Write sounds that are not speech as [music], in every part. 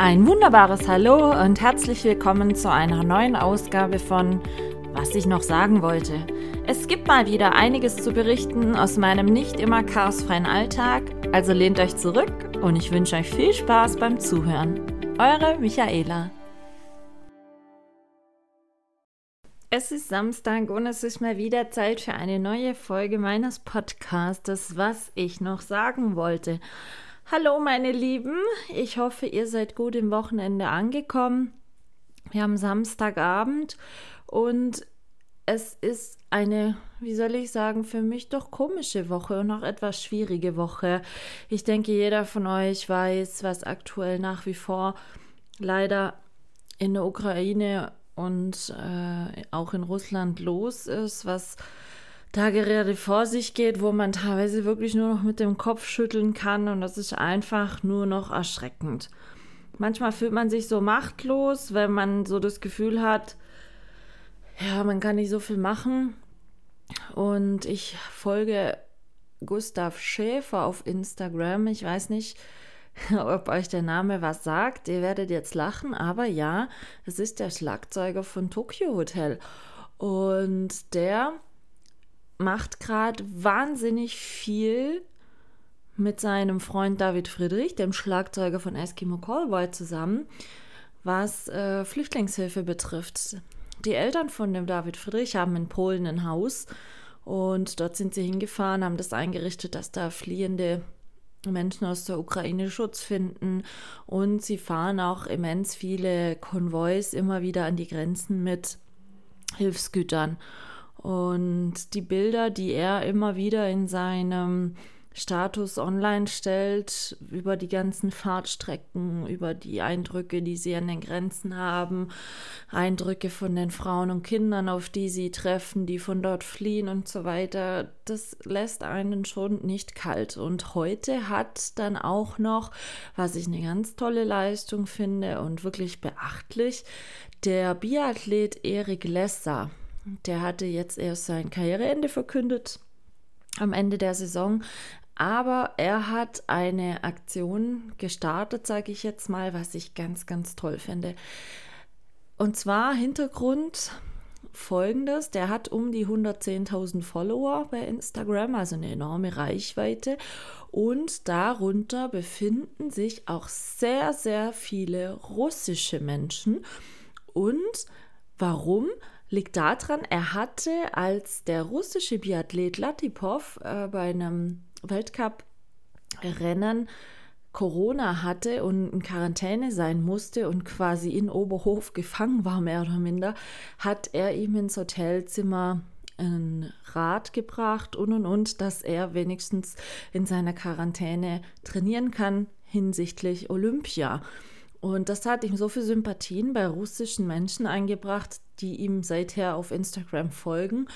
Ein wunderbares Hallo und herzlich willkommen zu einer neuen Ausgabe von Was ich noch sagen wollte. Es gibt mal wieder einiges zu berichten aus meinem nicht immer chaosfreien Alltag, also lehnt euch zurück und ich wünsche euch viel Spaß beim Zuhören. Eure Michaela. Es ist Samstag und es ist mal wieder Zeit für eine neue Folge meines Podcastes, was ich noch sagen wollte. Hallo meine Lieben, ich hoffe, ihr seid gut im Wochenende angekommen. Wir haben Samstagabend und es ist eine, wie soll ich sagen, für mich doch komische Woche und auch etwas schwierige Woche. Ich denke, jeder von euch weiß, was aktuell nach wie vor leider in der Ukraine und äh, auch in Russland los ist, was da gerade vor sich geht, wo man teilweise wirklich nur noch mit dem Kopf schütteln kann und das ist einfach nur noch erschreckend. Manchmal fühlt man sich so machtlos, wenn man so das Gefühl hat, ja, man kann nicht so viel machen. Und ich folge Gustav Schäfer auf Instagram. Ich weiß nicht, [laughs] ob euch der Name was sagt. Ihr werdet jetzt lachen, aber ja, es ist der Schlagzeuger von Tokyo Hotel. Und der macht gerade wahnsinnig viel mit seinem Freund David Friedrich, dem Schlagzeuger von Eskimo Callboy, zusammen, was äh, Flüchtlingshilfe betrifft. Die Eltern von dem David Friedrich haben in Polen ein Haus und dort sind sie hingefahren, haben das eingerichtet, dass da fliehende Menschen aus der Ukraine Schutz finden und sie fahren auch immens viele Konvois immer wieder an die Grenzen mit Hilfsgütern. Und die Bilder, die er immer wieder in seinem Status online stellt, über die ganzen Fahrtstrecken, über die Eindrücke, die sie an den Grenzen haben, Eindrücke von den Frauen und Kindern, auf die sie treffen, die von dort fliehen und so weiter, das lässt einen schon nicht kalt. Und heute hat dann auch noch, was ich eine ganz tolle Leistung finde und wirklich beachtlich, der Biathlet Erik Lesser der hatte jetzt erst sein Karriereende verkündet am Ende der Saison. Aber er hat eine Aktion gestartet, sage ich jetzt mal, was ich ganz, ganz toll finde. Und zwar Hintergrund folgendes: Der hat um die 110.000 Follower bei Instagram, also eine enorme Reichweite. Und darunter befinden sich auch sehr, sehr viele russische Menschen. Und warum? Liegt daran, er hatte, als der russische Biathlet Latipov äh, bei einem Weltcup-Rennen Corona hatte und in Quarantäne sein musste und quasi in Oberhof gefangen war, mehr oder minder, hat er ihm ins Hotelzimmer ein Rat gebracht und und und, dass er wenigstens in seiner Quarantäne trainieren kann hinsichtlich Olympia. Und das hat ihm so viel Sympathien bei russischen Menschen eingebracht, die ihm seither auf Instagram folgen.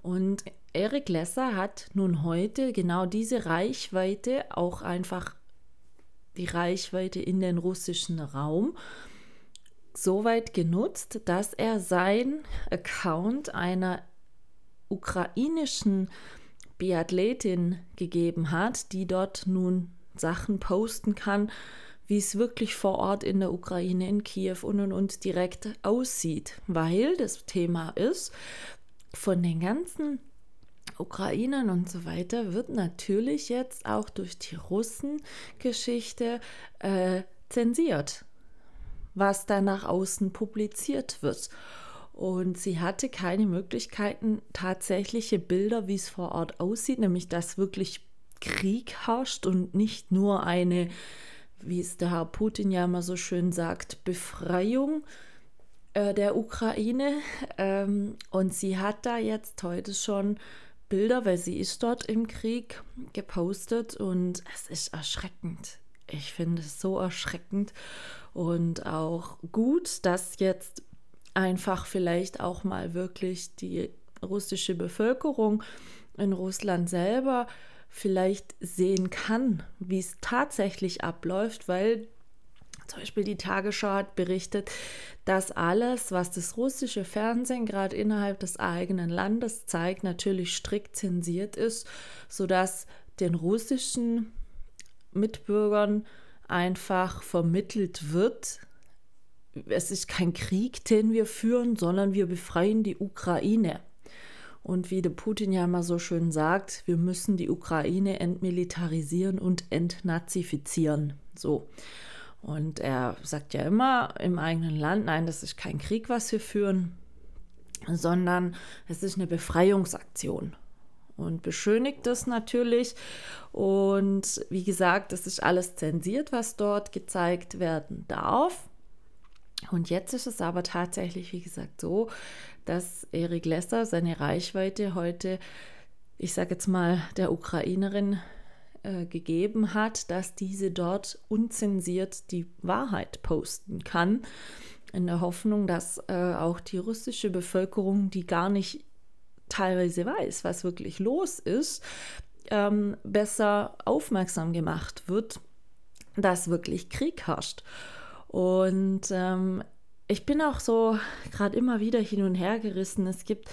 Und Eric Lesser hat nun heute genau diese Reichweite, auch einfach die Reichweite in den russischen Raum, so weit genutzt, dass er sein Account einer ukrainischen Biathletin gegeben hat, die dort nun Sachen posten kann, wie es wirklich vor Ort in der Ukraine, in Kiew und und und direkt aussieht, weil das Thema ist, von den ganzen Ukrainern und so weiter wird natürlich jetzt auch durch die Russen-Geschichte äh, zensiert, was da nach außen publiziert wird. Und sie hatte keine Möglichkeiten, tatsächliche Bilder, wie es vor Ort aussieht, nämlich dass wirklich Krieg herrscht und nicht nur eine wie es der Herr Putin ja immer so schön sagt, Befreiung äh, der Ukraine. [laughs] Ähm, und sie hat da jetzt heute schon Bilder, weil sie ist dort im Krieg, gepostet und es ist erschreckend. Ich finde es so erschreckend und auch gut, dass jetzt einfach vielleicht auch mal wirklich die russische Bevölkerung in Russland selber vielleicht sehen kann, wie es tatsächlich abläuft, weil zum Beispiel die Tagesschau hat berichtet, dass alles, was das russische Fernsehen gerade innerhalb des eigenen Landes zeigt, natürlich strikt zensiert ist, sodass den russischen Mitbürgern einfach vermittelt wird, es ist kein Krieg, den wir führen, sondern wir befreien die Ukraine. Und wie der Putin ja immer so schön sagt, wir müssen die Ukraine entmilitarisieren und entnazifizieren. So. Und er sagt ja immer im eigenen Land, nein, das ist kein Krieg, was wir führen, sondern es ist eine Befreiungsaktion. Und beschönigt das natürlich. Und wie gesagt, es ist alles zensiert, was dort gezeigt werden darf. Und jetzt ist es aber tatsächlich, wie gesagt, so, dass Erik Lesser seine Reichweite heute, ich sage jetzt mal, der Ukrainerin äh, gegeben hat, dass diese dort unzensiert die Wahrheit posten kann, in der Hoffnung, dass äh, auch die russische Bevölkerung, die gar nicht teilweise weiß, was wirklich los ist, ähm, besser aufmerksam gemacht wird, dass wirklich Krieg herrscht. Und ähm, ich bin auch so gerade immer wieder hin und her gerissen. Es gibt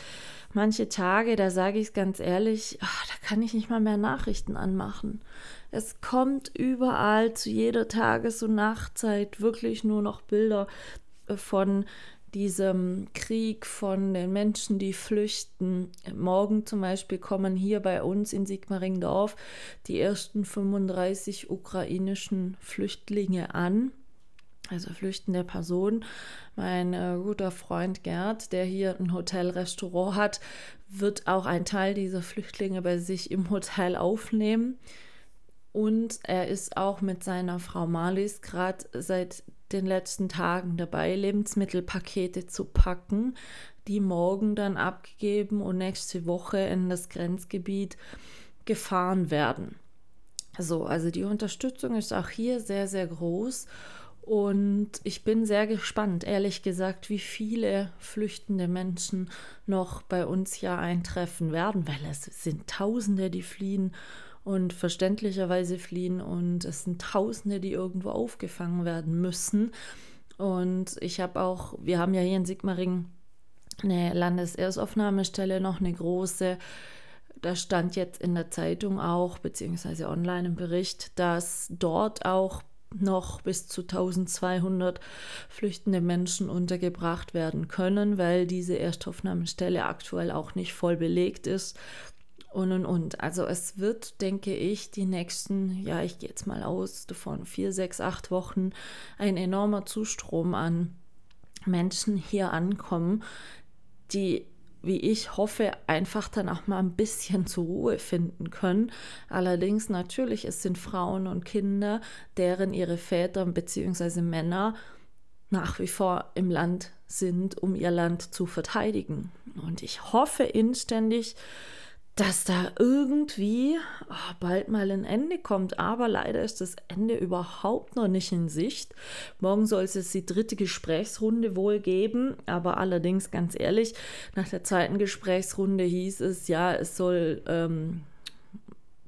manche Tage, da sage ich es ganz ehrlich, ach, da kann ich nicht mal mehr Nachrichten anmachen. Es kommt überall zu jeder Tages- und Nachtzeit wirklich nur noch Bilder äh, von diesem Krieg, von den Menschen, die flüchten. Morgen zum Beispiel kommen hier bei uns in Sigmaringdorf die ersten 35 ukrainischen Flüchtlinge an also flüchtende Person. Mein äh, guter Freund Gerd, der hier ein Hotel-Restaurant hat, wird auch einen Teil dieser Flüchtlinge bei sich im Hotel aufnehmen. Und er ist auch mit seiner Frau Marlies gerade seit den letzten Tagen dabei, Lebensmittelpakete zu packen, die morgen dann abgegeben und nächste Woche in das Grenzgebiet gefahren werden. So, also die Unterstützung ist auch hier sehr, sehr groß. Und ich bin sehr gespannt, ehrlich gesagt, wie viele flüchtende Menschen noch bei uns hier eintreffen werden, weil es sind Tausende, die fliehen und verständlicherweise fliehen und es sind Tausende, die irgendwo aufgefangen werden müssen. Und ich habe auch, wir haben ja hier in Sigmaring eine Landeserstaufnahmestelle, noch eine große. Da stand jetzt in der Zeitung auch, beziehungsweise online im Bericht, dass dort auch noch bis zu 1200 flüchtende Menschen untergebracht werden können, weil diese Erstaufnahmestelle aktuell auch nicht voll belegt ist. Und und und. Also es wird, denke ich, die nächsten, ja, ich gehe jetzt mal aus davon, vier, sechs, acht Wochen ein enormer Zustrom an Menschen hier ankommen, die wie ich hoffe, einfach dann auch mal ein bisschen zur Ruhe finden können. Allerdings natürlich, es sind Frauen und Kinder, deren ihre Väter bzw. Männer nach wie vor im Land sind, um ihr Land zu verteidigen. Und ich hoffe inständig, dass da irgendwie oh, bald mal ein Ende kommt. Aber leider ist das Ende überhaupt noch nicht in Sicht. Morgen soll es jetzt die dritte Gesprächsrunde wohl geben. Aber allerdings, ganz ehrlich, nach der zweiten Gesprächsrunde hieß es, ja, es soll ähm,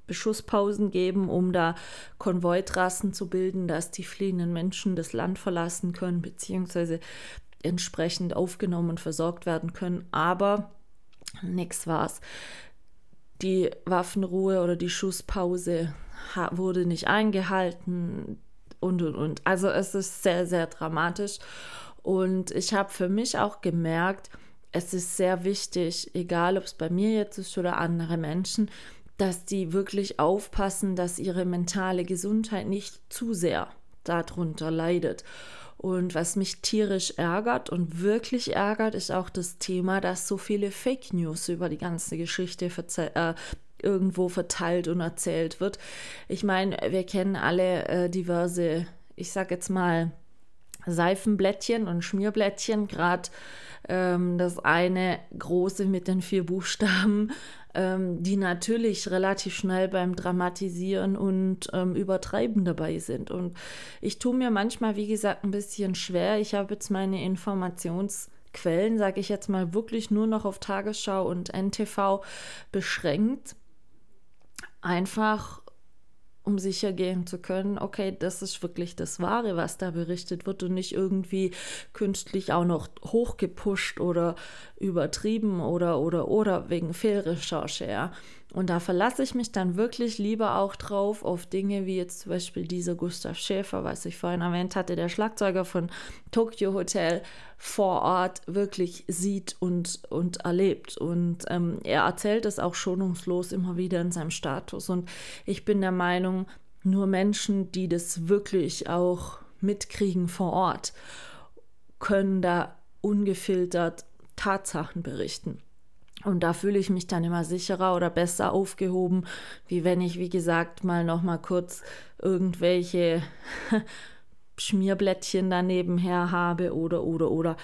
Beschusspausen geben, um da Konvoitrassen zu bilden, dass die fliehenden Menschen das Land verlassen können, beziehungsweise entsprechend aufgenommen und versorgt werden können. Aber nichts war's die Waffenruhe oder die Schusspause wurde nicht eingehalten und und und. Also es ist sehr, sehr dramatisch. Und ich habe für mich auch gemerkt, es ist sehr wichtig, egal ob es bei mir jetzt ist oder andere Menschen, dass die wirklich aufpassen, dass ihre mentale Gesundheit nicht zu sehr darunter leidet. Und was mich tierisch ärgert und wirklich ärgert, ist auch das Thema, dass so viele Fake News über die ganze Geschichte äh, irgendwo verteilt und erzählt wird. Ich meine, wir kennen alle äh, diverse, ich sag jetzt mal, Seifenblättchen und Schmierblättchen, gerade ähm, das eine große mit den vier Buchstaben ähm, die natürlich relativ schnell beim Dramatisieren und ähm, Übertreiben dabei sind. Und ich tue mir manchmal, wie gesagt, ein bisschen schwer. Ich habe jetzt meine Informationsquellen, sage ich jetzt mal, wirklich nur noch auf Tagesschau und NTV beschränkt. Einfach um sicher gehen zu können, okay, das ist wirklich das Wahre, was da berichtet wird und nicht irgendwie künstlich auch noch hochgepusht oder übertrieben oder oder oder wegen Fehlrecherche, ja. Und da verlasse ich mich dann wirklich lieber auch drauf auf Dinge wie jetzt zum Beispiel dieser Gustav Schäfer, was ich vorhin erwähnt hatte, der Schlagzeuger von Tokyo Hotel vor Ort wirklich sieht und, und erlebt. Und ähm, er erzählt es auch schonungslos immer wieder in seinem Status. Und ich bin der Meinung, nur Menschen, die das wirklich auch mitkriegen vor Ort, können da ungefiltert Tatsachen berichten. Und da fühle ich mich dann immer sicherer oder besser aufgehoben, wie wenn ich, wie gesagt, mal noch mal kurz irgendwelche [laughs] Schmierblättchen daneben her habe oder oder oder.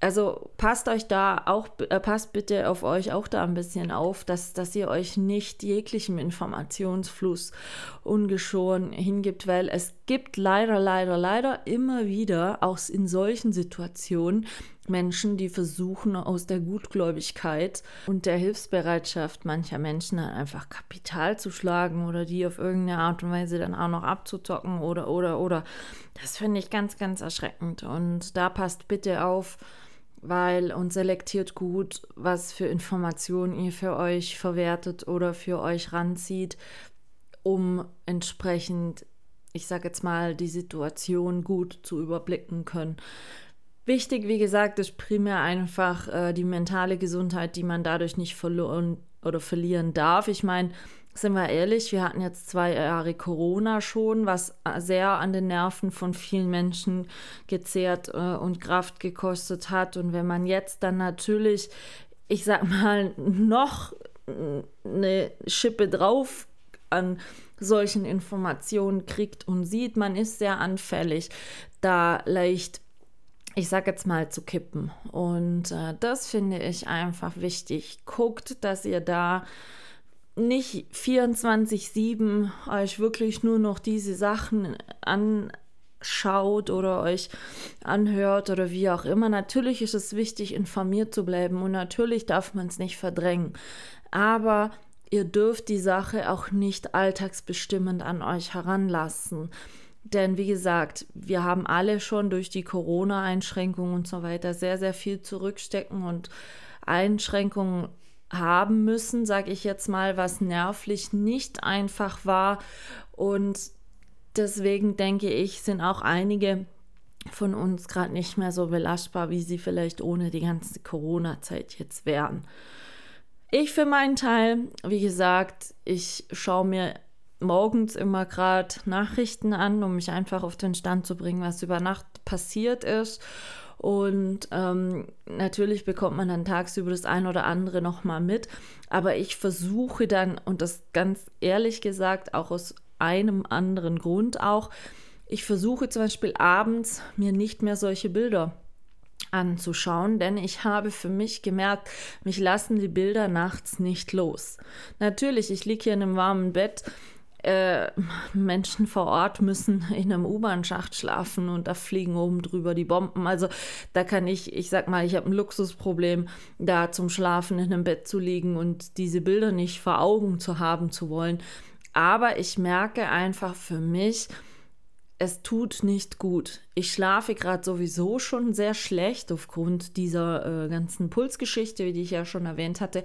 Also passt euch da auch, äh, passt bitte auf euch auch da ein bisschen auf, dass, dass ihr euch nicht jeglichem Informationsfluss ungeschoren hingibt, weil es gibt leider, leider, leider immer wieder auch in solchen Situationen Menschen, die versuchen aus der Gutgläubigkeit und der Hilfsbereitschaft mancher Menschen dann einfach Kapital zu schlagen oder die auf irgendeine Art und Weise dann auch noch abzuzocken oder, oder, oder. Das finde ich ganz, ganz erschreckend und da passt bitte auf, weil und selektiert gut, was für Informationen ihr für euch verwertet oder für euch ranzieht, um entsprechend, ich sage jetzt mal, die Situation gut zu überblicken können. Wichtig, wie gesagt, ist primär einfach äh, die mentale Gesundheit, die man dadurch nicht verloren oder verlieren darf. Ich meine, sind wir ehrlich, wir hatten jetzt zwei Jahre Corona schon, was sehr an den Nerven von vielen Menschen gezehrt äh, und Kraft gekostet hat. Und wenn man jetzt dann natürlich, ich sag mal, noch eine Schippe drauf an solchen Informationen kriegt und sieht, man ist sehr anfällig, da leicht ich sag jetzt mal, zu kippen. Und äh, das finde ich einfach wichtig. Guckt, dass ihr da nicht 24-7 euch wirklich nur noch diese Sachen anschaut oder euch anhört oder wie auch immer. Natürlich ist es wichtig, informiert zu bleiben und natürlich darf man es nicht verdrängen. Aber ihr dürft die Sache auch nicht alltagsbestimmend an euch heranlassen. Denn wie gesagt, wir haben alle schon durch die Corona-Einschränkungen und so weiter sehr, sehr viel zurückstecken und Einschränkungen haben müssen, sage ich jetzt mal, was nervlich nicht einfach war. Und deswegen denke ich, sind auch einige von uns gerade nicht mehr so belastbar, wie sie vielleicht ohne die ganze Corona-Zeit jetzt wären. Ich für meinen Teil, wie gesagt, ich schaue mir morgens immer gerade Nachrichten an, um mich einfach auf den Stand zu bringen, was über Nacht passiert ist. Und ähm, natürlich bekommt man dann tagsüber das ein oder andere nochmal mit. Aber ich versuche dann, und das ganz ehrlich gesagt, auch aus einem anderen Grund auch, ich versuche zum Beispiel abends mir nicht mehr solche Bilder anzuschauen, denn ich habe für mich gemerkt, mich lassen die Bilder nachts nicht los. Natürlich, ich liege hier in einem warmen Bett äh, Menschen vor Ort müssen in einem U-Bahn-Schacht schlafen und da fliegen oben drüber die Bomben. Also da kann ich, ich sag mal, ich habe ein Luxusproblem, da zum Schlafen in einem Bett zu liegen und diese Bilder nicht vor Augen zu haben zu wollen. Aber ich merke einfach für mich, es tut nicht gut. Ich schlafe gerade sowieso schon sehr schlecht aufgrund dieser äh, ganzen Pulsgeschichte, die ich ja schon erwähnt hatte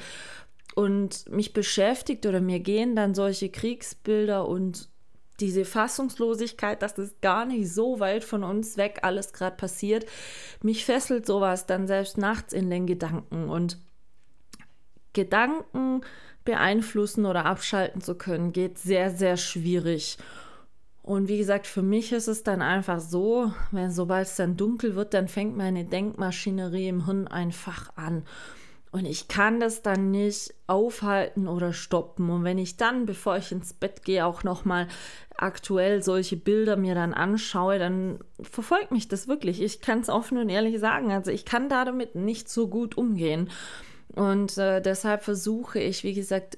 und mich beschäftigt oder mir gehen dann solche Kriegsbilder und diese Fassungslosigkeit, dass das gar nicht so weit von uns weg alles gerade passiert, mich fesselt sowas dann selbst nachts in den Gedanken und Gedanken beeinflussen oder abschalten zu können, geht sehr, sehr schwierig. Und wie gesagt, für mich ist es dann einfach so, wenn sobald es dann dunkel wird, dann fängt meine Denkmaschinerie im Hirn einfach an. Und ich kann das dann nicht aufhalten oder stoppen. Und wenn ich dann, bevor ich ins Bett gehe, auch nochmal aktuell solche Bilder mir dann anschaue, dann verfolgt mich das wirklich. Ich kann es offen und ehrlich sagen. Also ich kann da damit nicht so gut umgehen. Und äh, deshalb versuche ich, wie gesagt,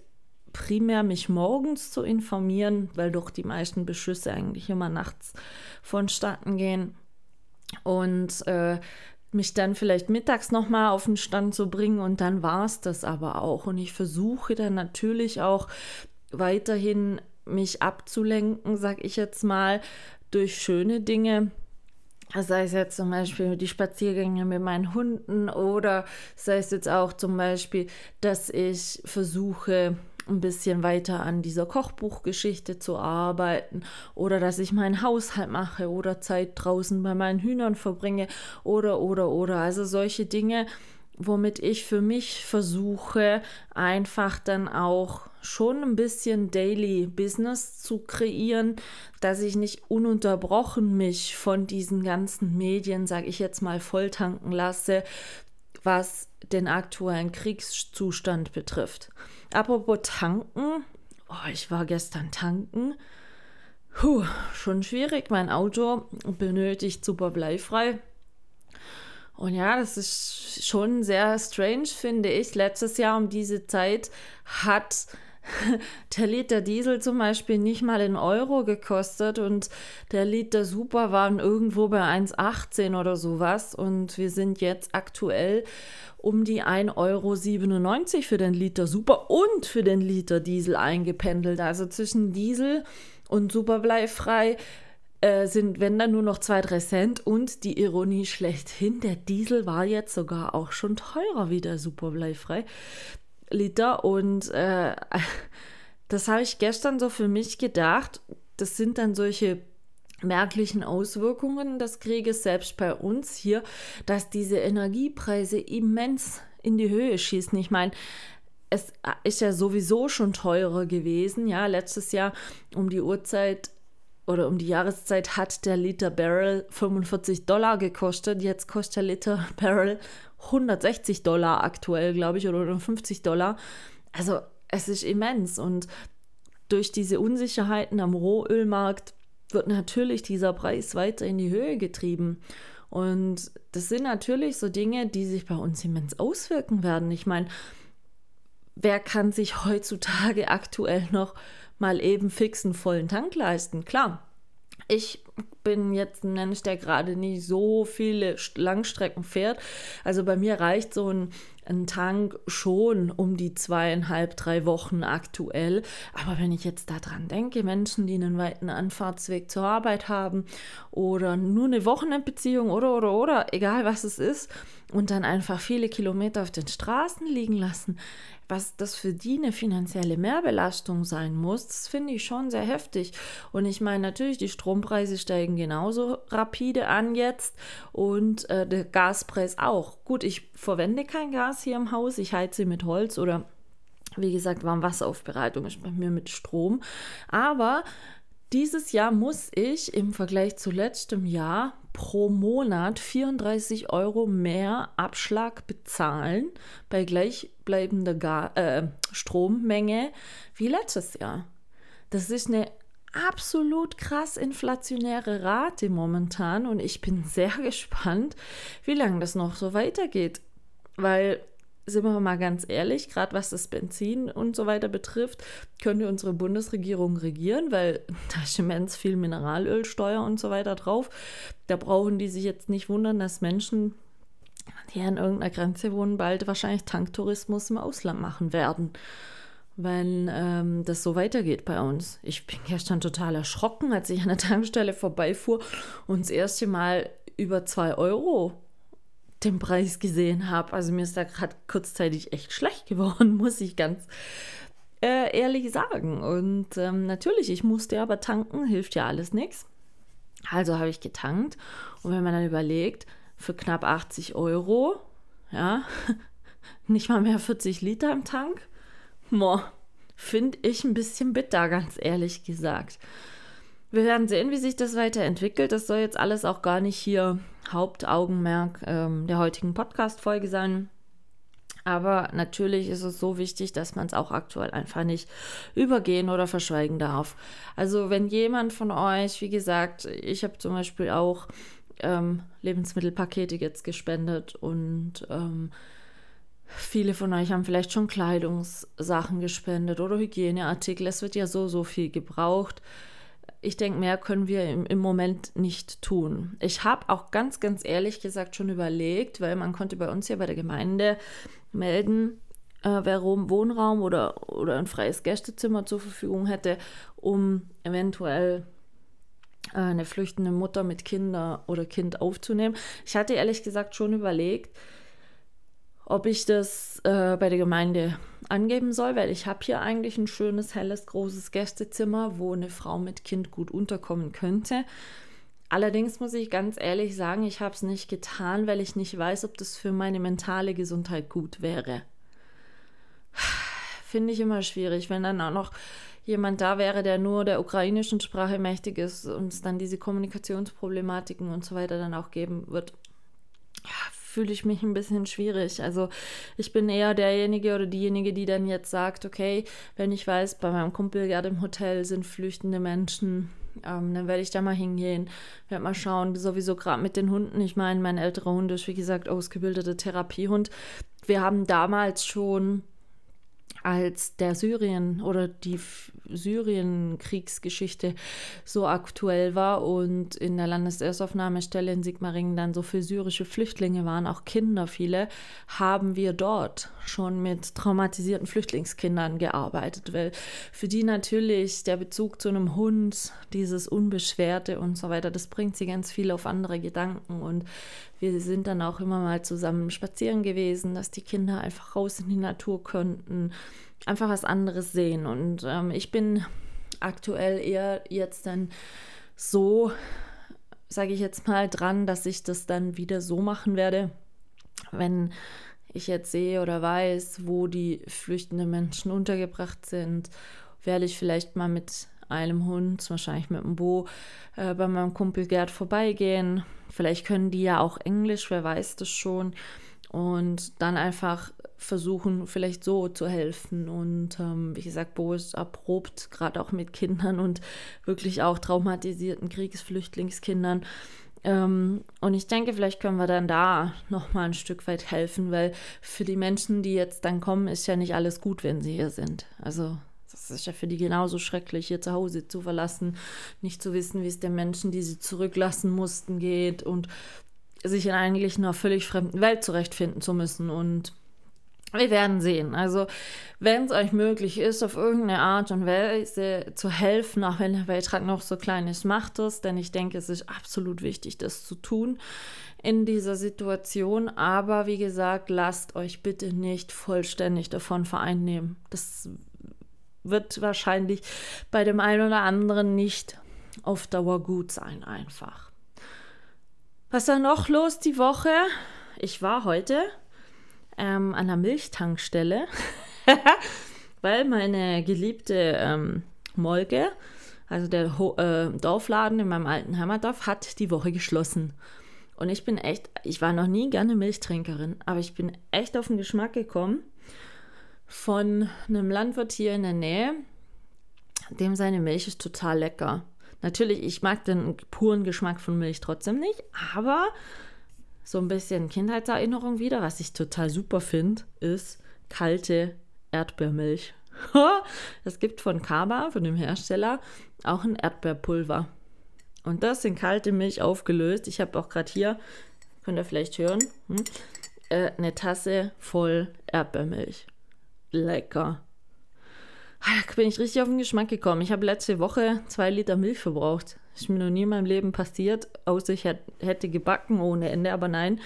primär mich morgens zu informieren, weil doch die meisten Beschüsse eigentlich immer nachts vonstatten gehen. Und äh, mich dann vielleicht mittags nochmal auf den Stand zu bringen und dann war es das aber auch. Und ich versuche dann natürlich auch weiterhin mich abzulenken, sag ich jetzt mal, durch schöne Dinge. Sei es jetzt zum Beispiel die Spaziergänge mit meinen Hunden oder sei es jetzt auch zum Beispiel, dass ich versuche, ein bisschen weiter an dieser Kochbuchgeschichte zu arbeiten oder dass ich meinen Haushalt mache oder Zeit draußen bei meinen Hühnern verbringe oder oder oder also solche Dinge, womit ich für mich versuche einfach dann auch schon ein bisschen Daily Business zu kreieren, dass ich nicht ununterbrochen mich von diesen ganzen Medien, sage ich jetzt mal, volltanken lasse, was den aktuellen Kriegszustand betrifft. Apropos tanken, oh, ich war gestern tanken. Puh, schon schwierig. Mein Auto benötigt super bleifrei. Und ja, das ist schon sehr strange, finde ich. Letztes Jahr um diese Zeit hat [laughs] der Liter Diesel zum Beispiel nicht mal in Euro gekostet und der Liter Super waren irgendwo bei 1,18 oder sowas und wir sind jetzt aktuell um die 1,97 Euro für den Liter Super und für den Liter Diesel eingependelt. Also zwischen Diesel und Superbleifrei äh, sind, wenn dann nur noch 2, 3 Cent und die Ironie schlechthin, der Diesel war jetzt sogar auch schon teurer wie der Superbleifrei. Liter und äh, [laughs] das habe ich gestern so für mich gedacht. Das sind dann solche merklichen Auswirkungen des Krieges, selbst bei uns hier, dass diese Energiepreise immens in die Höhe schießen. Ich meine, es ist ja sowieso schon teurer gewesen. Ja, letztes Jahr um die Uhrzeit oder um die Jahreszeit hat der Liter Barrel 45 Dollar gekostet. Jetzt kostet der Liter [laughs] Barrel 160 Dollar aktuell, glaube ich, oder 50 Dollar. Also es ist immens und durch diese Unsicherheiten am Rohölmarkt wird natürlich dieser Preis weiter in die Höhe getrieben. Und das sind natürlich so Dinge, die sich bei uns immens auswirken werden. Ich meine, wer kann sich heutzutage aktuell noch mal eben fixen vollen Tank leisten? Klar, ich bin jetzt ein Mensch, der gerade nicht so viele Langstrecken fährt. Also bei mir reicht so ein, ein Tank schon um die zweieinhalb, drei Wochen aktuell. Aber wenn ich jetzt daran denke, Menschen, die einen weiten Anfahrtsweg zur Arbeit haben oder nur eine Wochenendbeziehung oder, oder, oder, egal was es ist, und dann einfach viele Kilometer auf den Straßen liegen lassen, was das für die eine finanzielle Mehrbelastung sein muss, das finde ich schon sehr heftig. Und ich meine, natürlich, die Strompreise steigen genauso rapide an jetzt und äh, der Gaspreis auch. Gut, ich verwende kein Gas hier im Haus, ich heize mit Holz oder wie gesagt, Warmwasseraufbereitung ist bei mir mit Strom. Aber dieses Jahr muss ich im Vergleich zu letztem Jahr pro Monat 34 Euro mehr Abschlag bezahlen bei gleichbleibender Gar äh, Strommenge wie letztes Jahr. Das ist eine absolut krass inflationäre Rate momentan und ich bin [laughs] sehr gespannt, wie lange das noch so weitergeht. Weil sind wir mal ganz ehrlich, gerade was das Benzin und so weiter betrifft, könnte unsere Bundesregierung regieren, weil [laughs] da ist immens viel Mineralölsteuer und so weiter drauf. Da brauchen die sich jetzt nicht wundern, dass Menschen, die an irgendeiner Grenze wohnen, bald wahrscheinlich Tanktourismus im Ausland machen werden, wenn ähm, das so weitergeht bei uns. Ich bin gestern total erschrocken, als ich an der Tankstelle vorbeifuhr und das erste Mal über zwei Euro den Preis gesehen habe. Also mir ist da gerade kurzzeitig echt schlecht geworden, [laughs] muss ich ganz äh, ehrlich sagen. Und ähm, natürlich, ich musste aber tanken, hilft ja alles nichts. Also habe ich getankt. Und wenn man dann überlegt, für knapp 80 Euro, ja, [laughs] nicht mal mehr 40 Liter im Tank, finde ich ein bisschen bitter, ganz ehrlich gesagt. Wir werden sehen, wie sich das weiterentwickelt. Das soll jetzt alles auch gar nicht hier Hauptaugenmerk ähm, der heutigen Podcast-Folge sein. Aber natürlich ist es so wichtig, dass man es auch aktuell einfach nicht übergehen oder verschweigen darf. Also wenn jemand von euch, wie gesagt, ich habe zum Beispiel auch ähm, Lebensmittelpakete jetzt gespendet und ähm, viele von euch haben vielleicht schon Kleidungssachen gespendet oder Hygieneartikel. Es wird ja so, so viel gebraucht ich denke, mehr können wir im, im Moment nicht tun. Ich habe auch ganz, ganz ehrlich gesagt schon überlegt, weil man konnte bei uns hier bei der Gemeinde melden, äh, wer Wohnraum oder, oder ein freies Gästezimmer zur Verfügung hätte, um eventuell äh, eine flüchtende Mutter mit Kinder oder Kind aufzunehmen. Ich hatte ehrlich gesagt schon überlegt, ob ich das äh, bei der Gemeinde angeben soll, weil ich habe hier eigentlich ein schönes, helles, großes Gästezimmer, wo eine Frau mit Kind gut unterkommen könnte. Allerdings muss ich ganz ehrlich sagen, ich habe es nicht getan, weil ich nicht weiß, ob das für meine mentale Gesundheit gut wäre. [sighs] Finde ich immer schwierig, wenn dann auch noch jemand da wäre, der nur der ukrainischen Sprache mächtig ist und es dann diese Kommunikationsproblematiken und so weiter dann auch geben wird fühle ich mich ein bisschen schwierig. Also ich bin eher derjenige oder diejenige, die dann jetzt sagt, okay, wenn ich weiß, bei meinem Kumpel gerade im Hotel sind flüchtende Menschen, ähm, dann werde ich da mal hingehen, werde mal schauen, sowieso gerade mit den Hunden. Ich meine, mein älterer Hund ist, wie gesagt, ausgebildeter Therapiehund. Wir haben damals schon als der Syrien oder die Syrien-Kriegsgeschichte so aktuell war und in der Landeserstaufnahmestelle in Sigmaringen dann so viele syrische Flüchtlinge waren, auch Kinder viele, haben wir dort schon mit traumatisierten Flüchtlingskindern gearbeitet, weil für die natürlich der Bezug zu einem Hund, dieses Unbeschwerte und so weiter, das bringt sie ganz viel auf andere Gedanken und wir sind dann auch immer mal zusammen spazieren gewesen, dass die Kinder einfach raus in die Natur könnten, einfach was anderes sehen. Und ähm, ich bin aktuell eher jetzt dann so, sage ich jetzt mal, dran, dass ich das dann wieder so machen werde, wenn ich jetzt sehe oder weiß, wo die flüchtenden Menschen untergebracht sind, werde ich vielleicht mal mit einem Hund, wahrscheinlich mit dem Bo, äh, bei meinem Kumpel Gerd vorbeigehen. Vielleicht können die ja auch Englisch, wer weiß das schon. Und dann einfach versuchen, vielleicht so zu helfen. Und ähm, wie gesagt, Bo ist erprobt, gerade auch mit Kindern und wirklich auch traumatisierten Kriegsflüchtlingskindern. Ähm, und ich denke, vielleicht können wir dann da nochmal ein Stück weit helfen, weil für die Menschen, die jetzt dann kommen, ist ja nicht alles gut, wenn sie hier sind. Also das ist ja für die genauso schrecklich, hier zu Hause zu verlassen, nicht zu wissen, wie es den Menschen, die sie zurücklassen mussten, geht und sich in eigentlich einer völlig fremden Welt zurechtfinden zu müssen. Und wir werden sehen. Also, wenn es euch möglich ist, auf irgendeine Art und Weise zu helfen, auch wenn der Beitrag noch so klein ist, macht es, denn ich denke, es ist absolut wichtig, das zu tun in dieser Situation. Aber wie gesagt, lasst euch bitte nicht vollständig davon vereinnehmen. Das wird wahrscheinlich bei dem einen oder anderen nicht auf Dauer gut sein, einfach. Was war noch los die Woche? Ich war heute ähm, an der Milchtankstelle, [laughs] weil meine geliebte ähm, Molke, also der Ho äh, Dorfladen in meinem alten Heimatdorf, hat die Woche geschlossen. Und ich bin echt, ich war noch nie gerne Milchtrinkerin, aber ich bin echt auf den Geschmack gekommen, von einem Landwirt hier in der Nähe. Dem seine Milch ist total lecker. Natürlich, ich mag den puren Geschmack von Milch trotzdem nicht, aber so ein bisschen Kindheitserinnerung wieder, was ich total super finde, ist kalte Erdbeermilch. [laughs] es gibt von Kaba, von dem Hersteller, auch ein Erdbeerpulver. Und das in kalte Milch aufgelöst. Ich habe auch gerade hier, könnt ihr vielleicht hören, hm, äh, eine Tasse voll Erdbeermilch lecker. Da bin ich richtig auf den Geschmack gekommen. Ich habe letzte Woche zwei Liter Milch verbraucht. Ist mir noch nie in meinem Leben passiert, außer ich hätte gebacken ohne Ende. Aber nein,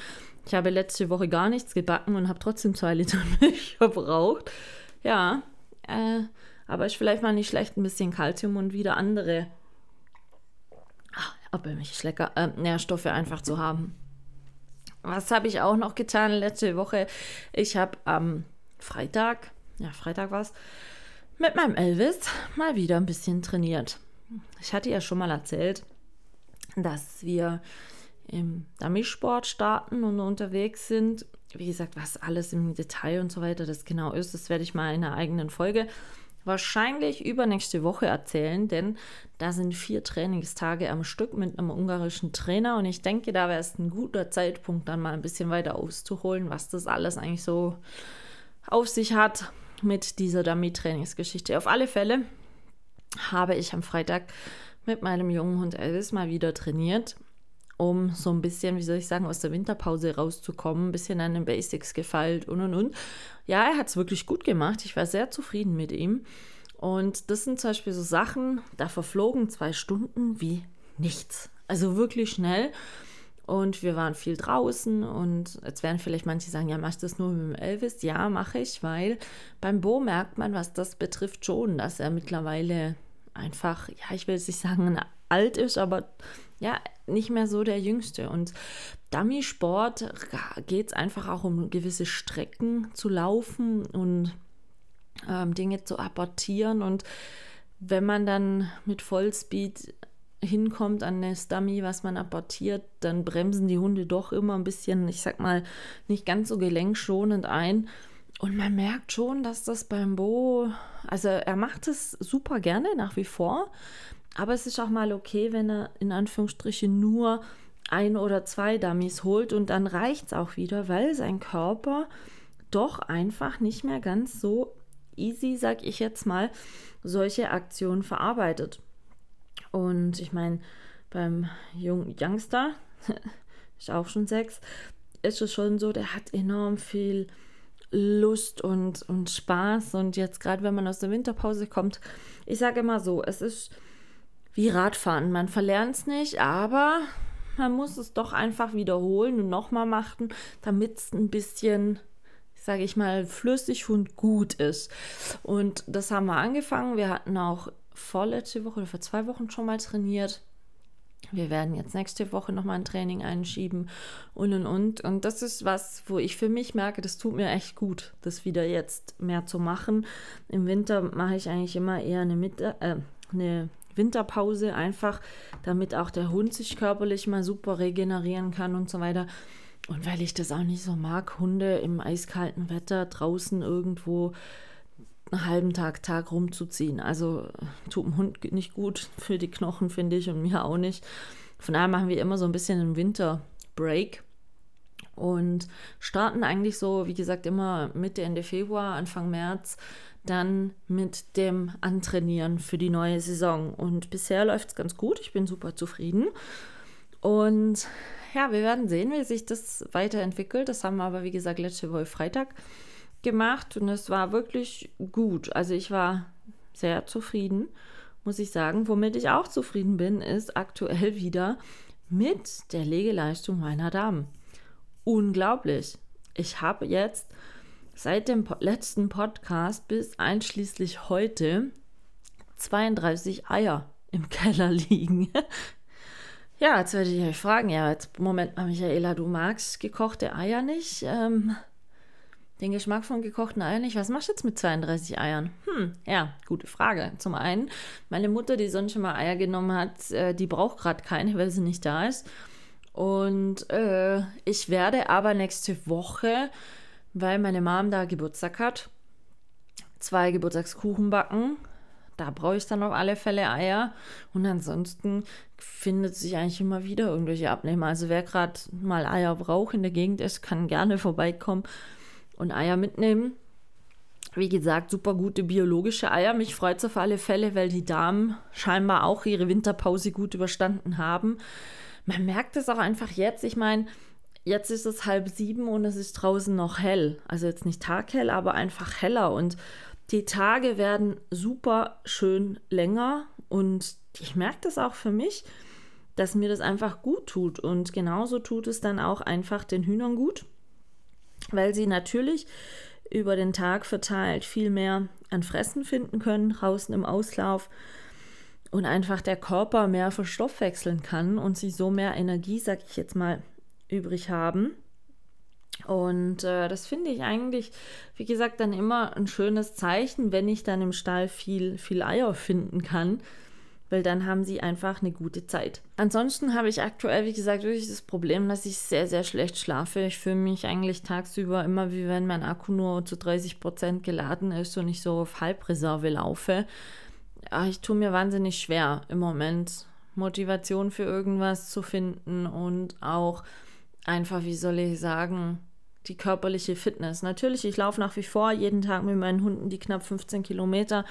ich habe letzte Woche gar nichts gebacken und habe trotzdem zwei Liter [laughs] Milch verbraucht. Ja, äh, aber ist vielleicht mal nicht schlecht, ein bisschen Kalzium und wieder andere ach, ist lecker, äh, Nährstoffe einfach zu haben. Was habe ich auch noch getan letzte Woche? Ich habe am Freitag ja, Freitag war es, mit meinem Elvis mal wieder ein bisschen trainiert. Ich hatte ja schon mal erzählt, dass wir im Dummy-Sport starten und unterwegs sind. Wie gesagt, was alles im Detail und so weiter das genau ist, das werde ich mal in einer eigenen Folge wahrscheinlich übernächste Woche erzählen, denn da sind vier Trainingstage am Stück mit einem ungarischen Trainer und ich denke, da wäre es ein guter Zeitpunkt, dann mal ein bisschen weiter auszuholen, was das alles eigentlich so auf sich hat mit dieser Dummy-Trainingsgeschichte. Auf alle Fälle habe ich am Freitag mit meinem jungen Hund Elvis mal wieder trainiert, um so ein bisschen, wie soll ich sagen, aus der Winterpause rauszukommen, ein bisschen an den Basics gefeilt und und und. Ja, er hat es wirklich gut gemacht. Ich war sehr zufrieden mit ihm. Und das sind zum Beispiel so Sachen, da verflogen zwei Stunden wie nichts. Also wirklich schnell. Und wir waren viel draußen und jetzt werden vielleicht manche sagen, ja, machst du das nur mit dem Elvis? Ja, mache ich, weil beim Bo merkt man, was das betrifft, schon, dass er mittlerweile einfach, ja, ich will jetzt nicht sagen, alt ist, aber ja, nicht mehr so der Jüngste. Und Dummy-Sport geht es einfach auch um gewisse Strecken zu laufen und ähm, Dinge zu apportieren. Und wenn man dann mit Vollspeed hinkommt an das Dummy, was man apportiert, dann bremsen die Hunde doch immer ein bisschen, ich sag mal, nicht ganz so gelenkschonend ein. Und man merkt schon, dass das beim Bo, also er macht es super gerne nach wie vor, aber es ist auch mal okay, wenn er in Anführungsstrichen nur ein oder zwei Dummies holt und dann reicht es auch wieder, weil sein Körper doch einfach nicht mehr ganz so easy, sag ich jetzt mal, solche Aktionen verarbeitet. Und ich meine, beim jungen Youngster, [laughs] ist auch schon sechs, ist es schon so, der hat enorm viel Lust und, und Spaß. Und jetzt gerade, wenn man aus der Winterpause kommt, ich sage immer so, es ist wie Radfahren. Man verlernt es nicht, aber man muss es doch einfach wiederholen und nochmal machen, damit es ein bisschen, sage ich mal, flüssig und gut ist. Und das haben wir angefangen. Wir hatten auch vorletzte Woche oder vor zwei Wochen schon mal trainiert. Wir werden jetzt nächste Woche nochmal ein Training einschieben und und und. Und das ist was, wo ich für mich merke, das tut mir echt gut, das wieder jetzt mehr zu machen. Im Winter mache ich eigentlich immer eher eine, Mitte, äh, eine Winterpause, einfach damit auch der Hund sich körperlich mal super regenerieren kann und so weiter. Und weil ich das auch nicht so mag, Hunde im eiskalten Wetter draußen irgendwo einen halben Tag, Tag rumzuziehen. Also tut dem Hund nicht gut [laughs] für die Knochen, finde ich, und mir auch nicht. Von daher machen wir immer so ein bisschen einen Winterbreak und starten eigentlich so, wie gesagt, immer Mitte, Ende Februar, Anfang März, dann mit dem Antrainieren für die neue Saison. Und bisher läuft es ganz gut. Ich bin super zufrieden. Und ja, wir werden sehen, wie sich das weiterentwickelt. Das haben wir aber, wie gesagt, letzte Woche Freitag gemacht und es war wirklich gut. Also ich war sehr zufrieden, muss ich sagen. Womit ich auch zufrieden bin, ist aktuell wieder mit der Legeleistung meiner Damen. Unglaublich. Ich habe jetzt seit dem letzten Podcast bis einschließlich heute 32 Eier im [laughs] Keller liegen. ja, jetzt werde ich euch fragen, ja, jetzt Moment mal, Michaela, du magst gekochte Eier nicht. Ähm, den Geschmack von gekochten Eiern nicht. Was machst du jetzt mit 32 Eiern? Hm, ja, gute Frage. Zum einen, meine Mutter, die sonst schon mal Eier genommen hat, äh, die braucht gerade keine, weil sie nicht da ist. Und äh, ich werde aber nächste Woche, weil meine Mom da Geburtstag hat, zwei Geburtstagskuchen backen. Da brauche ich dann auf alle Fälle Eier. Und ansonsten findet sich eigentlich immer wieder irgendwelche Abnehmer. Also wer gerade mal Eier braucht in der Gegend ist, kann gerne vorbeikommen und Eier mitnehmen. Wie gesagt, super gute biologische Eier. Mich freut es auf alle Fälle, weil die Damen scheinbar auch ihre Winterpause gut überstanden haben. Man merkt es auch einfach jetzt. Ich meine, jetzt ist es halb sieben und es ist draußen noch hell. Also jetzt nicht taghell, aber einfach heller. Und die Tage werden super schön länger. Und ich merke das auch für mich, dass mir das einfach gut tut. Und genauso tut es dann auch einfach den Hühnern gut weil sie natürlich über den Tag verteilt viel mehr an Fressen finden können, draußen im Auslauf und einfach der Körper mehr verstoffwechseln kann und sie so mehr Energie, sag ich jetzt mal, übrig haben. Und äh, das finde ich eigentlich, wie gesagt, dann immer ein schönes Zeichen, wenn ich dann im Stall viel, viel Eier finden kann, weil dann haben sie einfach eine gute Zeit. Ansonsten habe ich aktuell, wie gesagt, wirklich das Problem, dass ich sehr, sehr schlecht schlafe. Ich fühle mich eigentlich tagsüber immer wie wenn mein Akku nur zu 30 Prozent geladen ist und ich so auf Halbreserve laufe. Ich tue mir wahnsinnig schwer im Moment, Motivation für irgendwas zu finden und auch einfach, wie soll ich sagen, die körperliche Fitness. Natürlich, ich laufe nach wie vor jeden Tag mit meinen Hunden die knapp 15 Kilometer.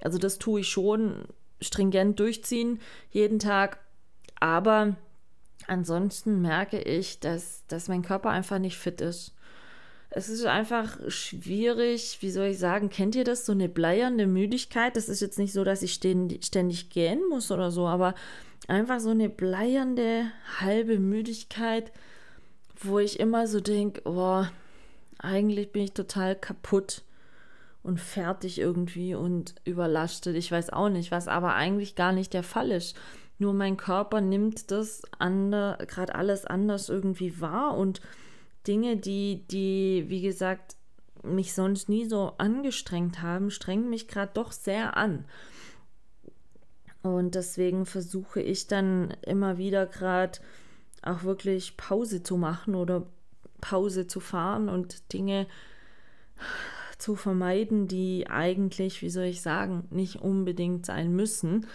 Also das tue ich schon stringent durchziehen jeden Tag. Aber ansonsten merke ich, dass, dass mein Körper einfach nicht fit ist. Es ist einfach schwierig, wie soll ich sagen, kennt ihr das, so eine bleiernde Müdigkeit? Das ist jetzt nicht so, dass ich ständig gähnen muss oder so, aber einfach so eine bleiernde halbe Müdigkeit, wo ich immer so denke, oh, eigentlich bin ich total kaputt und fertig irgendwie und überlastet. Ich weiß auch nicht, was aber eigentlich gar nicht der Fall ist. Nur mein Körper nimmt das gerade alles anders irgendwie wahr und Dinge, die, die, wie gesagt, mich sonst nie so angestrengt haben, strengen mich gerade doch sehr an. Und deswegen versuche ich dann immer wieder gerade auch wirklich Pause zu machen oder Pause zu fahren und Dinge zu vermeiden, die eigentlich, wie soll ich sagen, nicht unbedingt sein müssen.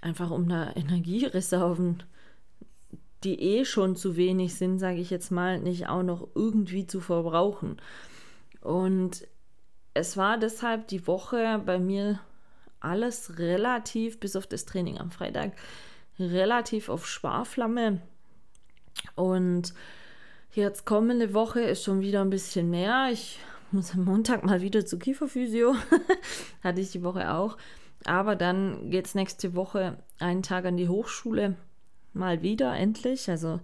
Einfach um da Energiereserven, die eh schon zu wenig sind, sage ich jetzt mal, nicht auch noch irgendwie zu verbrauchen. Und es war deshalb die Woche bei mir alles relativ, bis auf das Training am Freitag, relativ auf Sparflamme. Und jetzt kommende Woche ist schon wieder ein bisschen mehr. Ich muss am Montag mal wieder zu Kieferphysio. [laughs] Hatte ich die Woche auch. Aber dann geht es nächste Woche einen Tag an die Hochschule. Mal wieder, endlich. Also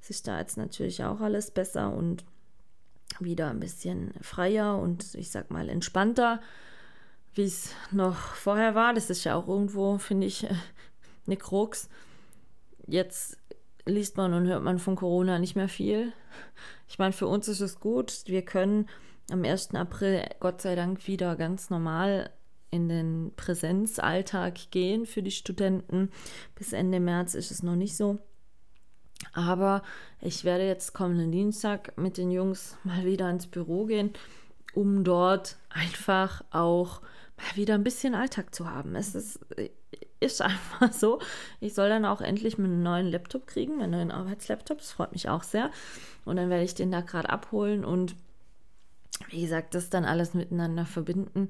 es ist da jetzt natürlich auch alles besser und wieder ein bisschen freier und ich sag mal entspannter wie es noch vorher war. Das ist ja auch irgendwo, finde ich, eine [laughs] Krux. Jetzt liest man und hört man von Corona nicht mehr viel. Ich meine, für uns ist es gut. Wir können am 1. April Gott sei Dank wieder ganz normal in den Präsenzalltag gehen für die Studenten. Bis Ende März ist es noch nicht so. Aber ich werde jetzt kommenden Dienstag mit den Jungs mal wieder ins Büro gehen, um dort einfach auch mal wieder ein bisschen Alltag zu haben. Es ist, ist einfach so. Ich soll dann auch endlich einen neuen Laptop kriegen, einen neuen Arbeitslaptop. Das freut mich auch sehr. Und dann werde ich den da gerade abholen und wie gesagt, das dann alles miteinander verbinden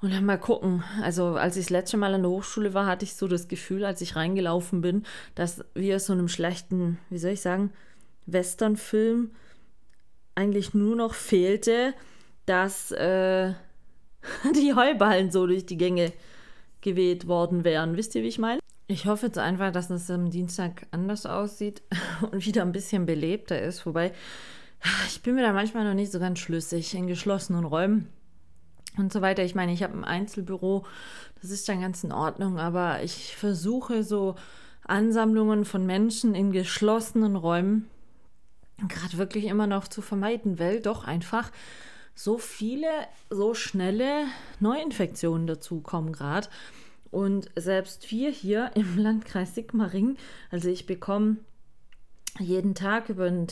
und dann mal gucken. Also, als ich das letzte Mal an der Hochschule war, hatte ich so das Gefühl, als ich reingelaufen bin, dass wie aus so einem schlechten, wie soll ich sagen, Westernfilm eigentlich nur noch fehlte, dass äh, [laughs] die Heuballen so durch die Gänge geweht worden wären. Wisst ihr, wie ich meine? Ich hoffe jetzt einfach, dass es am Dienstag anders aussieht [laughs] und wieder ein bisschen belebter ist. Wobei, ich bin mir da manchmal noch nicht so ganz schlüssig in geschlossenen Räumen und so weiter. Ich meine, ich habe ein Einzelbüro, das ist dann ganz in Ordnung, aber ich versuche so Ansammlungen von Menschen in geschlossenen Räumen gerade wirklich immer noch zu vermeiden, weil doch einfach so viele, so schnelle Neuinfektionen dazukommen gerade. Und selbst wir hier im Landkreis Sigmaring, also ich bekomme jeden Tag über einen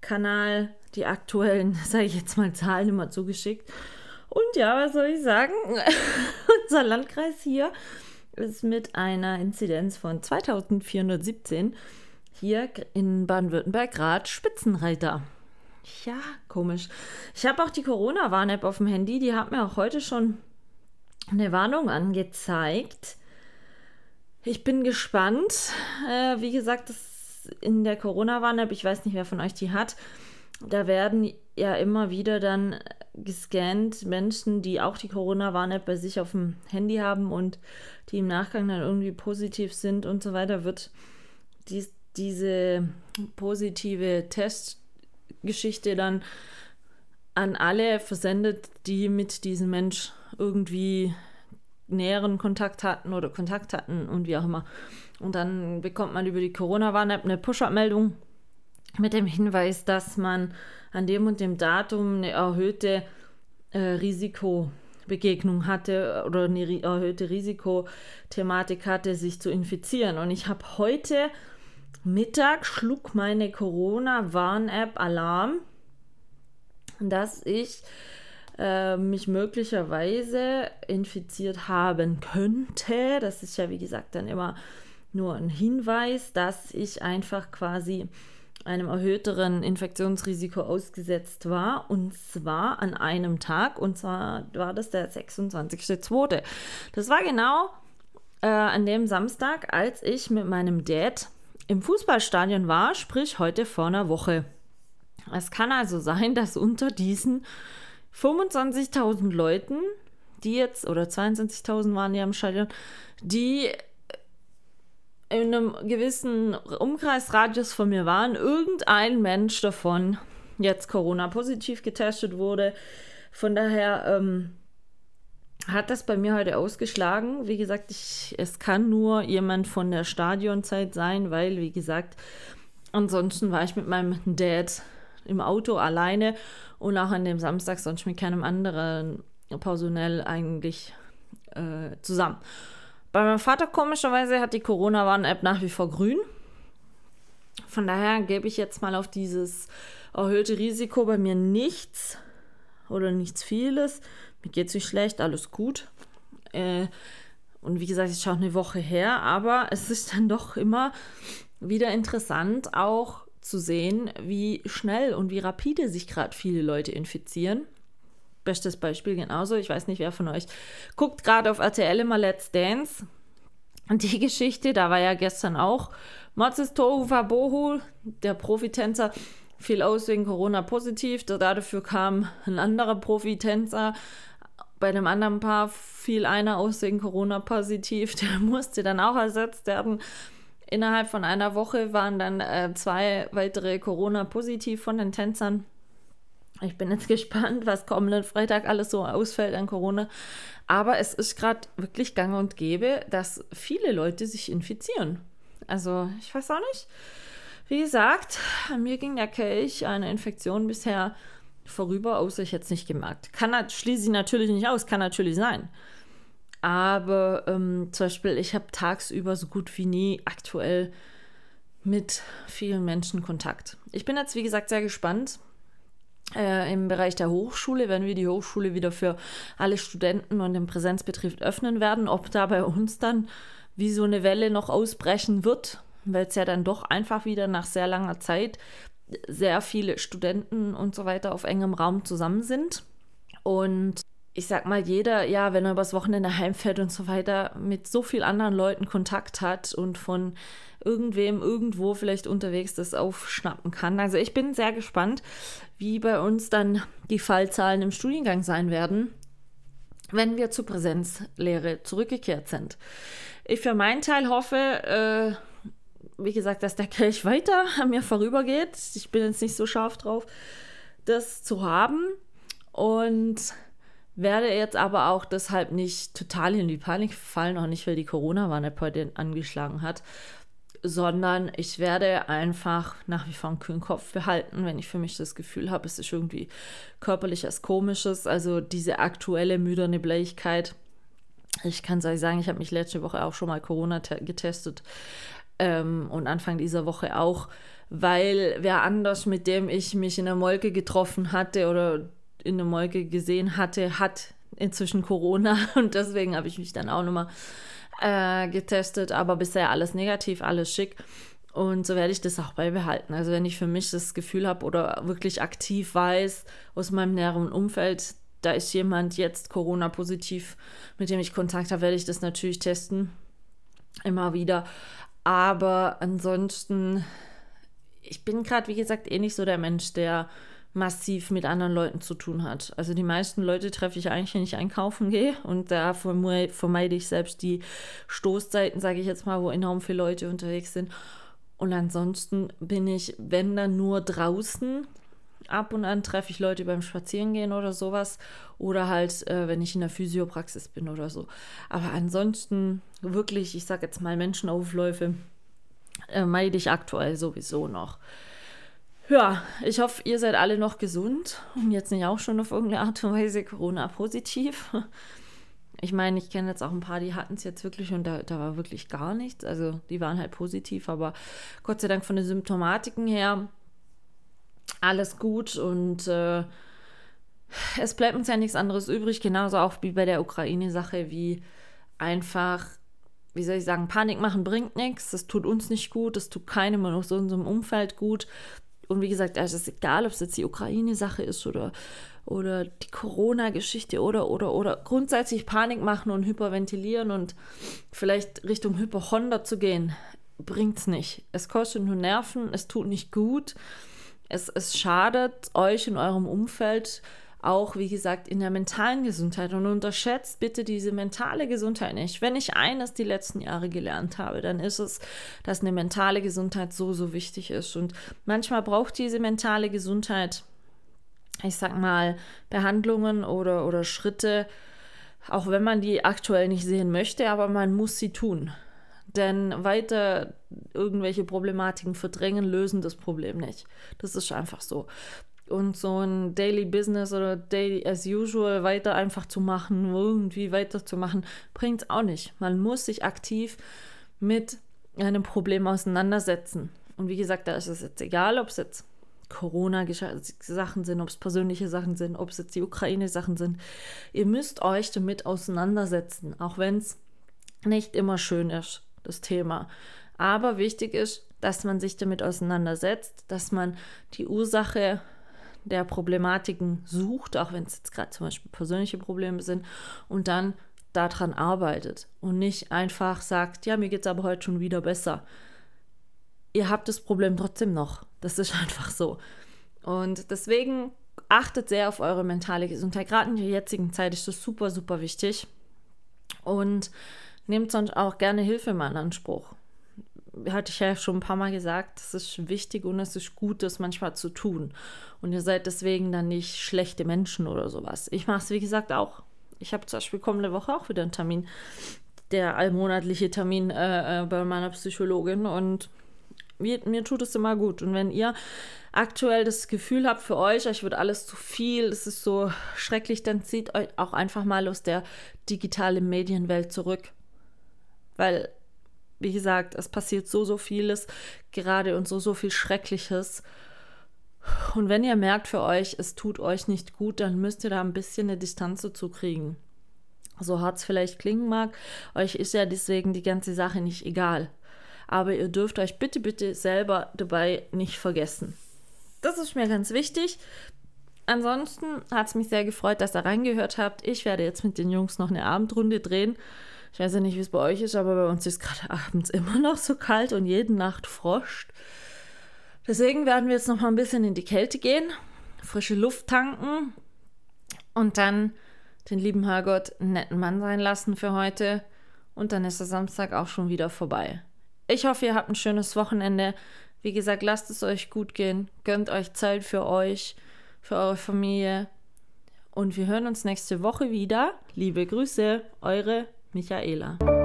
Telegram-Kanal die aktuellen, [laughs] sage ich jetzt mal, Zahlen immer zugeschickt. Und ja, was soll ich sagen? [laughs] Unser Landkreis hier ist mit einer Inzidenz von 2417 hier in Baden-Württemberg gerade Spitzenreiter. Ja, komisch. Ich habe auch die Corona-Warn-App auf dem Handy. Die hat mir auch heute schon eine Warnung angezeigt. Ich bin gespannt. Äh, wie gesagt, das in der Corona-Warn-App, ich weiß nicht, wer von euch die hat, da werden ja immer wieder dann gescannt Menschen, die auch die Corona-Warn-App bei sich auf dem Handy haben und die im Nachgang dann irgendwie positiv sind und so weiter, wird dies, diese positive Test Geschichte dann an alle versendet, die mit diesem Mensch irgendwie näheren Kontakt hatten oder Kontakt hatten und wie auch immer. Und dann bekommt man über die Corona-Warn-App eine Push-Up-Meldung mit dem Hinweis, dass man an dem und dem Datum eine erhöhte äh, Risikobegegnung hatte oder eine erhöhte Risikothematik hatte, sich zu infizieren. Und ich habe heute Mittag schlug meine Corona-Warn-App Alarm, dass ich äh, mich möglicherweise infiziert haben könnte. Das ist ja, wie gesagt, dann immer nur ein Hinweis, dass ich einfach quasi einem erhöhteren Infektionsrisiko ausgesetzt war. Und zwar an einem Tag. Und zwar war das der 26.02. Das war genau äh, an dem Samstag, als ich mit meinem Dad im Fußballstadion war, sprich heute vor einer Woche. Es kann also sein, dass unter diesen 25.000 Leuten, die jetzt, oder 22.000 waren ja im Stadion, die in einem gewissen Umkreisradius von mir waren, irgendein Mensch davon jetzt Corona-positiv getestet wurde. Von daher ähm, hat das bei mir heute ausgeschlagen. Wie gesagt, ich, es kann nur jemand von der Stadionzeit sein, weil, wie gesagt, ansonsten war ich mit meinem Dad im Auto alleine und auch an dem Samstag sonst mit keinem anderen Personell eigentlich äh, zusammen. Bei meinem Vater komischerweise hat die Corona-Warn-App nach wie vor grün. Von daher gebe ich jetzt mal auf dieses erhöhte Risiko bei mir nichts oder nichts vieles. Mir geht es nicht schlecht, alles gut. Äh, und wie gesagt, es schon eine Woche her, aber es ist dann doch immer wieder interessant, auch zu sehen, wie schnell und wie rapide sich gerade viele Leute infizieren. Bestes Beispiel genauso. Ich weiß nicht, wer von euch guckt gerade auf RTL immer Let's Dance. Und die [laughs] Geschichte, da war ja gestern auch Mozes Tohu Wabohu, der Profitänzer, fiel aus wegen Corona positiv. Dafür kam ein anderer Profitänzer. Bei einem anderen Paar fiel einer aus wegen Corona positiv. [laughs] Der musste dann auch ersetzt werden. Innerhalb von einer Woche waren dann äh, zwei weitere Corona positiv von den Tänzern. Ich bin jetzt [laughs] gespannt, was kommenden Freitag alles so ausfällt an Corona. Aber es ist gerade wirklich gang und gäbe, dass viele Leute sich infizieren. Also, ich weiß auch nicht. Wie gesagt, an mir ging der Kelch eine Infektion bisher vorüber, außer ich jetzt nicht gemerkt. Kann, schließe ich natürlich nicht aus, kann natürlich sein. Aber ähm, zum Beispiel, ich habe tagsüber so gut wie nie aktuell mit vielen Menschen Kontakt. Ich bin jetzt, wie gesagt, sehr gespannt. Äh, Im Bereich der Hochschule, wenn wir die Hochschule wieder für alle Studenten und den Präsenzbetrieb öffnen werden, ob da bei uns dann wie so eine Welle noch ausbrechen wird, weil es ja dann doch einfach wieder nach sehr langer Zeit sehr viele Studenten und so weiter auf engem Raum zusammen sind. Und ich sag mal, jeder, ja, wenn er übers Wochenende heimfährt und so weiter, mit so vielen anderen Leuten Kontakt hat und von irgendwem irgendwo vielleicht unterwegs das aufschnappen kann. Also ich bin sehr gespannt, wie bei uns dann die Fallzahlen im Studiengang sein werden, wenn wir zur Präsenzlehre zurückgekehrt sind. Ich für meinen Teil hoffe, äh, wie gesagt, dass der Kelch weiter [laughs] an mir vorübergeht. Ich bin jetzt nicht so scharf drauf, das zu haben. Und werde jetzt aber auch deshalb nicht total in die Panik fallen, auch nicht, weil die Corona-Warn heute angeschlagen hat, sondern ich werde einfach nach wie vor einen kühlen Kopf behalten, wenn ich für mich das Gefühl habe, es ist irgendwie körperlich was Komisches, also diese aktuelle müderne Blähigkeit. Ich kann es euch sagen, ich habe mich letzte Woche auch schon mal Corona getestet ähm, und Anfang dieser Woche auch, weil wer anders, mit dem ich mich in der Molke getroffen hatte oder in der Molke gesehen hatte, hat inzwischen Corona [laughs] und deswegen habe ich mich dann auch nochmal äh, getestet, aber bisher alles negativ, alles schick. Und so werde ich das auch beibehalten. Also wenn ich für mich das Gefühl habe oder wirklich aktiv weiß aus meinem näheren Umfeld, da ist jemand jetzt Corona-positiv, mit dem ich Kontakt habe, werde ich das natürlich testen. Immer wieder. Aber ansonsten, ich bin gerade, wie gesagt, eh nicht so der Mensch, der massiv mit anderen Leuten zu tun hat. Also die meisten Leute treffe ich eigentlich, wenn ich einkaufen gehe und da vermeide ich selbst die Stoßzeiten, sage ich jetzt mal, wo enorm viele Leute unterwegs sind. Und ansonsten bin ich, wenn dann nur draußen, ab und an treffe ich Leute beim Spazierengehen oder sowas oder halt, äh, wenn ich in der Physiopraxis bin oder so. Aber ansonsten wirklich, ich sage jetzt mal Menschenaufläufe, äh, meide ich aktuell sowieso noch. Ja, ich hoffe, ihr seid alle noch gesund und jetzt nicht auch schon auf irgendeine Art und Weise Corona-positiv. Ich meine, ich kenne jetzt auch ein paar, die hatten es jetzt wirklich und da, da war wirklich gar nichts. Also die waren halt positiv, aber Gott sei Dank von den Symptomatiken her alles gut und äh, es bleibt uns ja nichts anderes übrig, genauso auch wie bei der Ukraine-Sache, wie einfach, wie soll ich sagen, Panik machen bringt nichts, das tut uns nicht gut, das tut keinem aus unserem Umfeld gut. Und wie gesagt, es ist egal, ob es jetzt die Ukraine-Sache ist oder, oder die Corona-Geschichte oder, oder, oder grundsätzlich Panik machen und hyperventilieren und vielleicht Richtung Hypochonder zu gehen, bringt es nicht. Es kostet nur Nerven, es tut nicht gut, es, es schadet euch in eurem Umfeld auch, wie gesagt, in der mentalen Gesundheit. Und unterschätzt bitte diese mentale Gesundheit nicht. Wenn ich eines die letzten Jahre gelernt habe, dann ist es, dass eine mentale Gesundheit so, so wichtig ist. Und manchmal braucht diese mentale Gesundheit, ich sag mal, Behandlungen oder, oder Schritte, auch wenn man die aktuell nicht sehen möchte, aber man muss sie tun. Denn weiter irgendwelche Problematiken verdrängen, lösen das Problem nicht. Das ist einfach so. Und so ein Daily Business oder Daily as usual weiter einfach zu machen, irgendwie weiterzumachen, bringt es auch nicht. Man muss sich aktiv mit einem Problem auseinandersetzen. Und wie gesagt, da ist es jetzt egal, ob es jetzt Corona-Sachen sind, ob es persönliche Sachen sind, ob es jetzt die Ukraine-Sachen sind. Ihr müsst euch damit auseinandersetzen, auch wenn es nicht immer schön ist, das Thema. Aber wichtig ist, dass man sich damit auseinandersetzt, dass man die Ursache der Problematiken sucht, auch wenn es jetzt gerade zum Beispiel persönliche Probleme sind, und dann daran arbeitet und nicht einfach sagt, ja, mir geht es aber heute schon wieder besser. Ihr habt das Problem trotzdem noch. Das ist [laughs] einfach so. Und deswegen achtet sehr auf eure mentale Gesundheit. Gerade in der jetzigen Zeit ist das super, super wichtig. Und nehmt sonst auch gerne Hilfe mal in Anspruch. Hatte ich ja schon ein paar Mal gesagt, es ist wichtig und es ist gut, das manchmal zu tun. Und ihr seid deswegen dann nicht schlechte Menschen oder sowas. Ich mache es, wie gesagt, auch. Ich habe zum Beispiel kommende Woche auch wieder einen Termin, der allmonatliche Termin äh, äh bei meiner Psychologin. Und mir, mir tut es immer gut. Und wenn ihr aktuell das Gefühl habt für euch, euch wird alles zu viel, es ist so schrecklich, dann zieht euch auch einfach mal aus der digitalen Medienwelt zurück. Weil, wie gesagt, es passiert so, so vieles gerade und so, so viel Schreckliches. Und wenn ihr merkt für euch, es tut euch nicht gut, dann müsst ihr da ein bisschen eine Distanz dazu kriegen. So hart es vielleicht klingen mag, euch ist ja deswegen die ganze Sache nicht egal aber ihr dürft euch bitte, bitte selber dabei nicht vergessen. Das ist mir ganz wichtig. Ansonsten hat es mich sehr gefreut, dass ihr reingehört habt. Ich werde jetzt mit den Jungs noch eine Abendrunde drehen. Ich weiß ja nicht, wie es bei euch ist, aber bei uns ist gerade [laughs] abends immer noch so kalt und jede Nacht froscht. Deswegen werden wir jetzt noch mal ein bisschen in die Kälte gehen, frische Luft tanken und dann den lieben Herrgott einen netten Mann sein lassen für heute. Und dann ist der Samstag auch schon wieder vorbei. Ich hoffe, ihr habt ein schönes Wochenende. Wie gesagt, lasst es euch gut gehen. Gönnt euch Zeit für euch, für eure Familie. Und wir hören uns nächste Woche wieder. Liebe Grüße, eure Michaela.